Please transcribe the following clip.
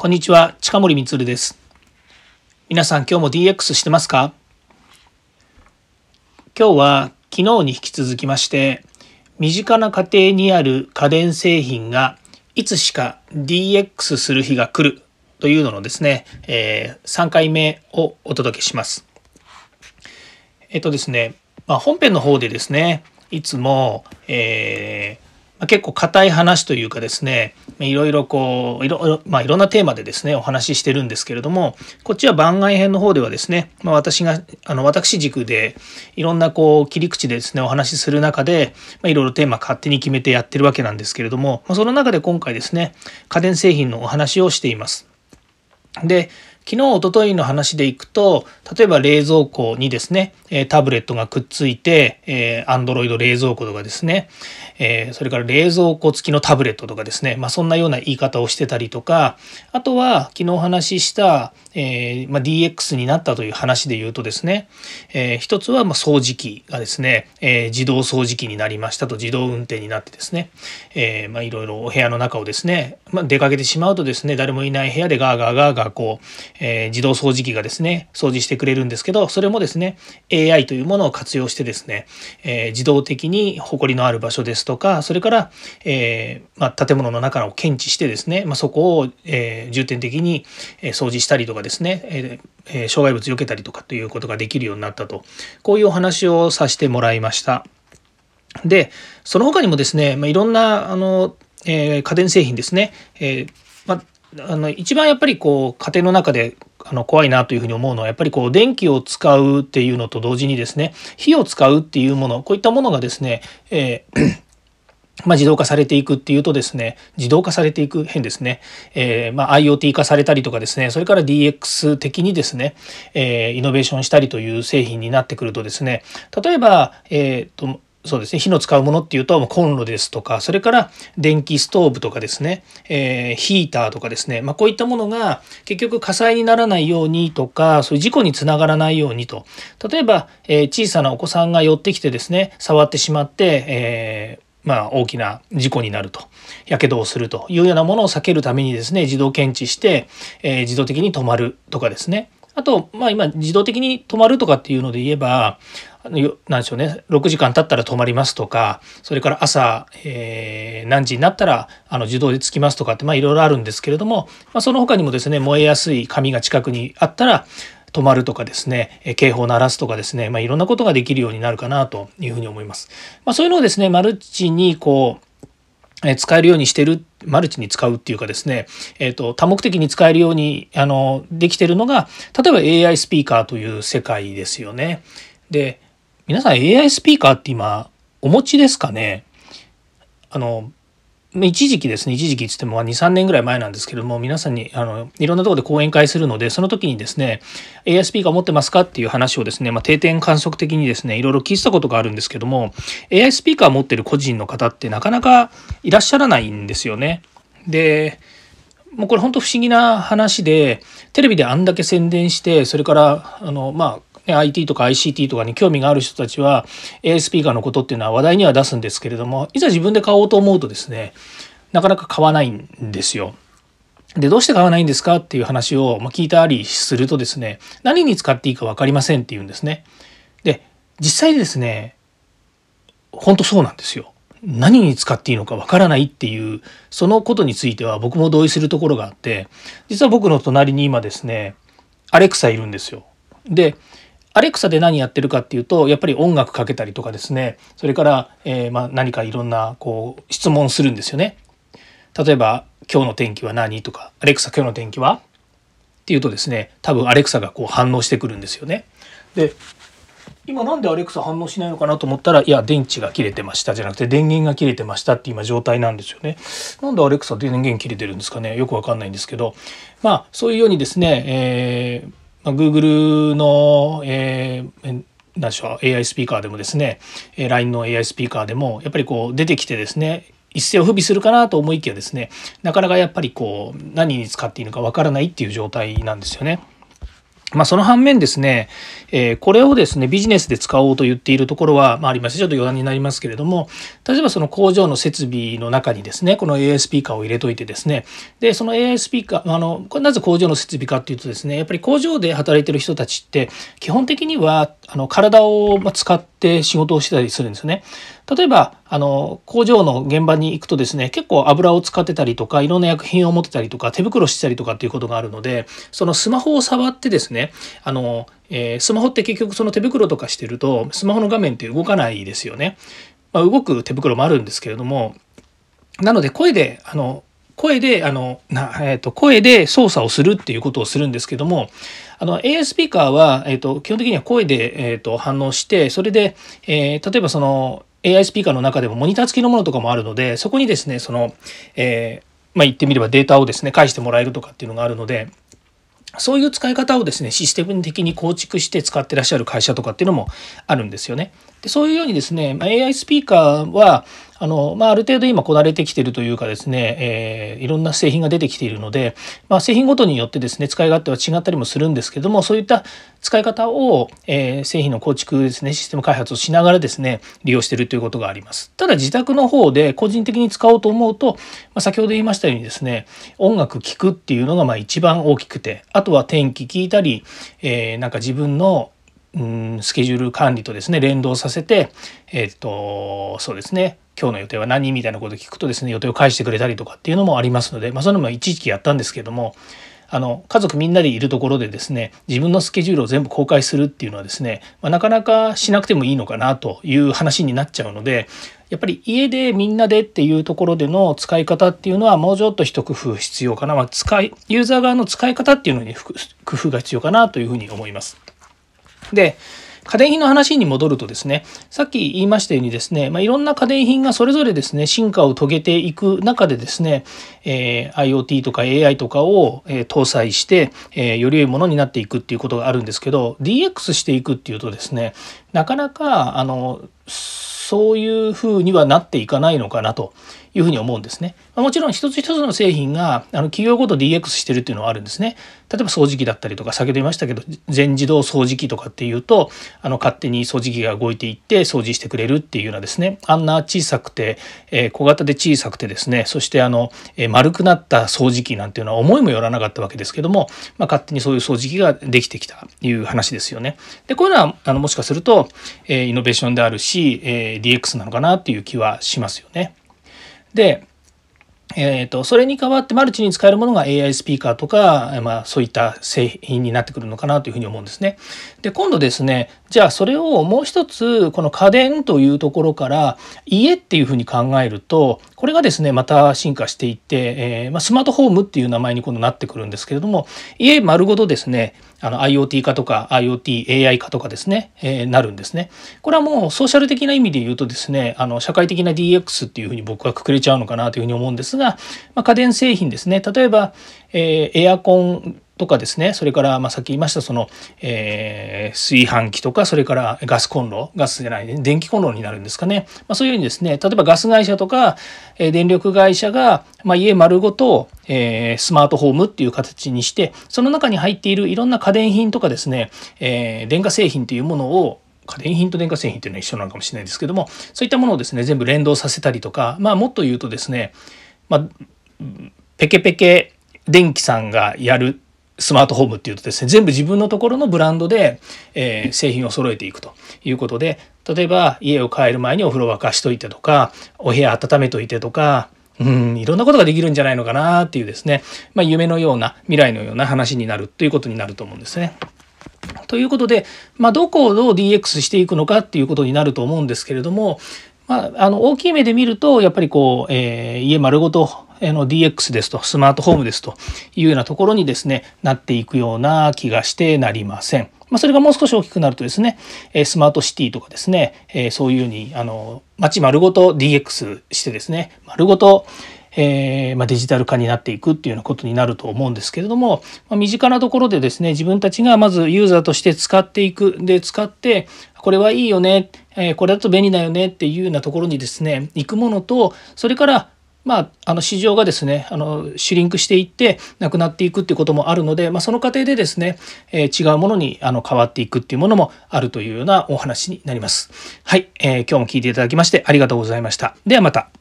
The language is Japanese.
こんにちは、近森光です。皆さん今日も DX してますか？今日は昨日に引き続きまして、身近な家庭にある家電製品がいつしか DX する日が来るというののですね、えー、3回目をお届けします。えっとですね、まあ、本編の方でですね、いつも、えーまあ、結構硬い話というかですねいろいろこういろ,、まあ、いろんなテーマでですねお話ししてるんですけれどもこっちは番外編の方ではですね、まあ、私があの私軸でいろんなこう切り口でですねお話しする中で、まあ、いろいろテーマ勝手に決めてやってるわけなんですけれども、まあ、その中で今回ですね家電製品のお話をしています。で昨日おとといの話でいくと例えば冷蔵庫にですねタブレットがくっついて Android 冷蔵庫とかですねそれから冷蔵庫付きのタブレットとかですね、まあ、そんなような言い方をしてたりとかあとは昨日お話しした、えーまあ、DX になったという話で言うとですね、えー、一つはま掃除機がですね、え、自動掃除機になりましたと自動運転になってですね、えまあ、いろいろお部屋の中をですね、ま、出かけてしまうとですね誰もいない部屋でガーガーガーガーこう、えー、自動掃除機がですね掃除してくれるんですけどそれもですね AI というものを活用してですね、えー、自動的に埃のある場所ですとかそれから、えーまあ、建物の中を検知してですね、まあ、そこを、え、重点的に掃除したりとかですね、えー、障害物避けたりとかということができるようになったとこういうお話をさせてもらいました。でその他にもですね、まあ、いろんなあの、え、家電製品ですね、えーあの一番やっぱりこう家庭の中であの怖いなというふうに思うのはやっぱりこう電気を使うっていうのと同時にですね火を使うっていうものこういったものがですね、えーまあ、自動化されていくっていうとですね自動化されていく変ですね、えー、まあ、IoT 化されたりとかですねそれから DX 的にですね、えー、イノベーションしたりという製品になってくるとですね例えば、えーとそうですね。火の使うものっていうとコンロですとかそれから電気ストーブとかですね、えー、ヒーターとかですね、まあ、こういったものが結局火災にならないようにとかそういう事故につながらないようにと。例えば、えー、小さなお子さんが寄ってきてですね触ってしまって、えーまあ、大きな事故になると、やけどをするというようなものを避けるためにですね、自動検知して、えー、自動的に止まるとかですね。あと、まあ今、自動的に止まるとかっていうので言えば、何でしょうね6時間経ったら止まりますとかそれから朝、えー、何時になったらあの自動でつきますとかってまあいろいろあるんですけれども、まあ、その他にもですね燃えやすい紙が近くにあったら止まるとかですね警報を鳴らすとかですね、まあ、いろんなことができるようになるかなというふうに思います。まあ、そういうのをですねマルチにこう使えるようにしてるマルチに使うっていうかですね、えーと、多目的に使えるようにあのできてるのが例えば AI スピーカーという世界ですよね。で皆さん AI スピーカーって今お持ちですかね？あの一時期ですね一時期っつっても23年ぐらい前なんですけども皆さんにあのいろんなところで講演会するのでその時にですね AI スピーカー持ってますかっていう話をですね、まあ、定点観測的にですねいろいろ聞いてたことがあるんですけども AI スピーカー持ってる個人の方ってなかなかいらっしゃらないんですよね。でもうこれ本当不思議な話でテレビであんだけ宣伝してそれからあのまあ IT とか ICT とかに興味がある人たちは AI スピーカーのことっていうのは話題には出すんですけれどもいざ自分で買おうと思うとですねなかなか買わないんですよ。でどうして買わないんですかっていう話を聞いたりするとですね何に使っていいか分かりませんって言うんですね。で実際ですね本当そうなんですよ。何に使っていいのかわからないっていうそのことについては僕も同意するところがあって実は僕の隣に今ですねアレクサいるんですよ。でアレクサで何やってるかっていうとやっぱり音楽かけたりとかですねそれから、えー、まあ、何かいろんなこう質問するんですよね。例えば「今日の天気は何?」とか「アレクサ今日の天気は?」っていうとですね多分アレクサがこう反応してくるんですよね。で今なんでアレクサ反応しないのかなと思ったらいや電池が切れてましたじゃなくて電源が切れてましたって今状態なんですよね。なんでアレクサ電源切れてるんですかねよくわかんないんですけどまあそういうようにですね、えーまあ、Google の、えー、何でしょう AI スピーカーでもですね LINE の AI スピーカーでもやっぱりこう出てきてですね一世を不備するかなと思いきやですねなかなかやっぱりこう何に使っていいのかわからないっていう状態なんですよね。まあ、その反面ですね、えー、これをですね、ビジネスで使おうと言っているところは、まあ、あります、ちょっと余談になりますけれども、例えばその工場の設備の中にですね、この AI スピーカーを入れといてですね、で、その AI スピーカー、あの、これなぜ工場の設備かっていうとですね、やっぱり工場で働いてる人たちって、基本的には、あの、体を使って仕事をしてたりするんですね。例えば、あの、工場の現場に行くとですね、結構油を使ってたりとか、いろんな薬品を持ってたりとか、手袋してたりとかっていうことがあるので、そのスマホを触ってですね、あの、えー、スマホって結局その手袋とかしてると、スマホの画面って動かないですよね。まあ、動く手袋もあるんですけれども、なので声で、あの、声で、あの、な、えっ、ー、と、声で操作をするっていうことをするんですけども、あの、AI スピーカーは、えっ、ー、と、基本的には声で、えっ、ー、と、反応して、それで、えー、例えばその、AI スピーカーの中でもモニター付きのものとかもあるので、そこにですね、その、えー、まあ、言ってみればデータをですね、返してもらえるとかっていうのがあるので、そういう使い方をですね、システム的に構築して使ってらっしゃる会社とかっていうのもあるんですよね。でそういうようにですね、AI スピーカーは、あの、まあ、ある程度今こなれてきてるというかですね、えー、いろんな製品が出てきているので、まあ、製品ごとによってですね、使い勝手は違ったりもするんですけども、そういった使い方を、えー、製品の構築ですね、システム開発をしながらですね、利用しているということがあります。ただ自宅の方で個人的に使おうと思うと、まあ、先ほど言いましたようにですね、音楽聴くっていうのがまあ一番大きくて、あとは天気聞いたり、えー、なんか自分のうんスケジュール管理とですね連動させてえっ、とそうですね今日の予定は何みたいなことを聞くとですね予定を返してくれたりとかっていうのもありますので、まあ、それも一時期やったんですけどもあの家族みんなでいるところでですね自分のスケジュールを全部公開するっていうのはですね、まあ、なかなかしなくてもいいのかなという話になっちゃうのでやっぱり家でみんなでっていうところでの使い方っていうのはもうちょっと一工夫必要かな、まあ、使いユーザー側の使い方っていうのに工夫が必要かなというふうに思います。で家電品の話に戻るとですね、さっき言いましたようにですね、まあ、いろんな家電品がそれぞれですね、進化を遂げていく中でですね、えー、IoT とか AI とかを、えー、搭載して、えー、より良いものになっていくっていうことがあるんですけど、DX していくっていうとですね、なかなか、あの、そういうふうにはなっていかないのかなというふうに思うんですね。もちろん一つ一つの製品があの企業ごと DX してるっていうのはあるんですね。例えば掃除機だったりとか先ほど言いましたけど全自動掃除機とかっていうとあの勝手に掃除機が動いていって掃除してくれるっていうようなですねあんな小さくて、えー、小型で小さくてですねそしてあの、えー、丸くなった掃除機なんていうのは思いもよらなかったわけですけども、まあ、勝手にそういう掃除機ができてきたという話ですよね。でこういうのはあのもしかすると、えー、イノベーションであるし、え、DX なのかなっていう気はしますよね。で、えーと、それに代わってマルチに使えるものが AI スピーカーとか、まあ、そういった製品になってくるのかなというふうに思うんですね。で今度ですねじゃあそれをもう一つこの家電というところから家っていうふうに考えるとこれがですねまた進化していって、えー、まあ、スマートホームっていう名前に今度なってくるんですけれども家丸ごとですねあの IoT 化とか IoTAI 化とかですね、えー、なるんですね。これはもうソーシャル的な意味で言うとですねあの社会的な DX っていうふうに僕はくくれちゃうのかなというふうに思うんですが、まあ、家電製品ですね例えば、えー、エアコンとかですねそれからまあさっき言いましたその、えー、炊飯器とかそれからガスコンロガスじゃないね電気コンロになるんですかね、まあ、そういうようにですね例えばガス会社とか、えー、電力会社が、まあ、家丸ごと、えー、スマートホームっていう形にしてその中に入っているいろんな家電品とかですね、えー、電化製品というものを家電品と電化製品っていうのは一緒なのかもしれないですけどもそういったものをですね全部連動させたりとかまあもっと言うとですね、まあ、ペケペケ電気さんがやるスマートホームっていうとですね全部自分のところのブランドで、えー、製品を揃えていくということで例えば家を変える前にお風呂沸かしといてとかお部屋温めといてとかうんいろんなことができるんじゃないのかなっていうですね、まあ、夢のような未来のような話になるということになると思うんですね。ということで、まあ、どこをどう DX していくのかっていうことになると思うんですけれども、まあ、あの大きい目で見るとやっぱりこう、えー、家丸ごとの DX ですとスマートホームですというようなところにですねなっていくような気がしてなりません。まあ、それがもう少し大きくなるとですねスマートシティとかですねそういうふうにあの街丸ごと DX してですね丸ごとえー、まあ、デジタル化になっていくっていうようなことになると思うんですけれども、まあ、身近なところでですね自分たちがまずユーザーとして使っていくで使ってこれはいいよね、えー、これだと便利だよねっていうようなところにですね行くものとそれからまあ、あの市場がですねあのシュリンクしていってなくなっていくっていうこともあるので、まあ、その過程でですね、えー、違うものにあの変わっていくっていうものもあるというようなお話になります。はい、えー、今日も聞いていただきましてありがとうございました。ではまた。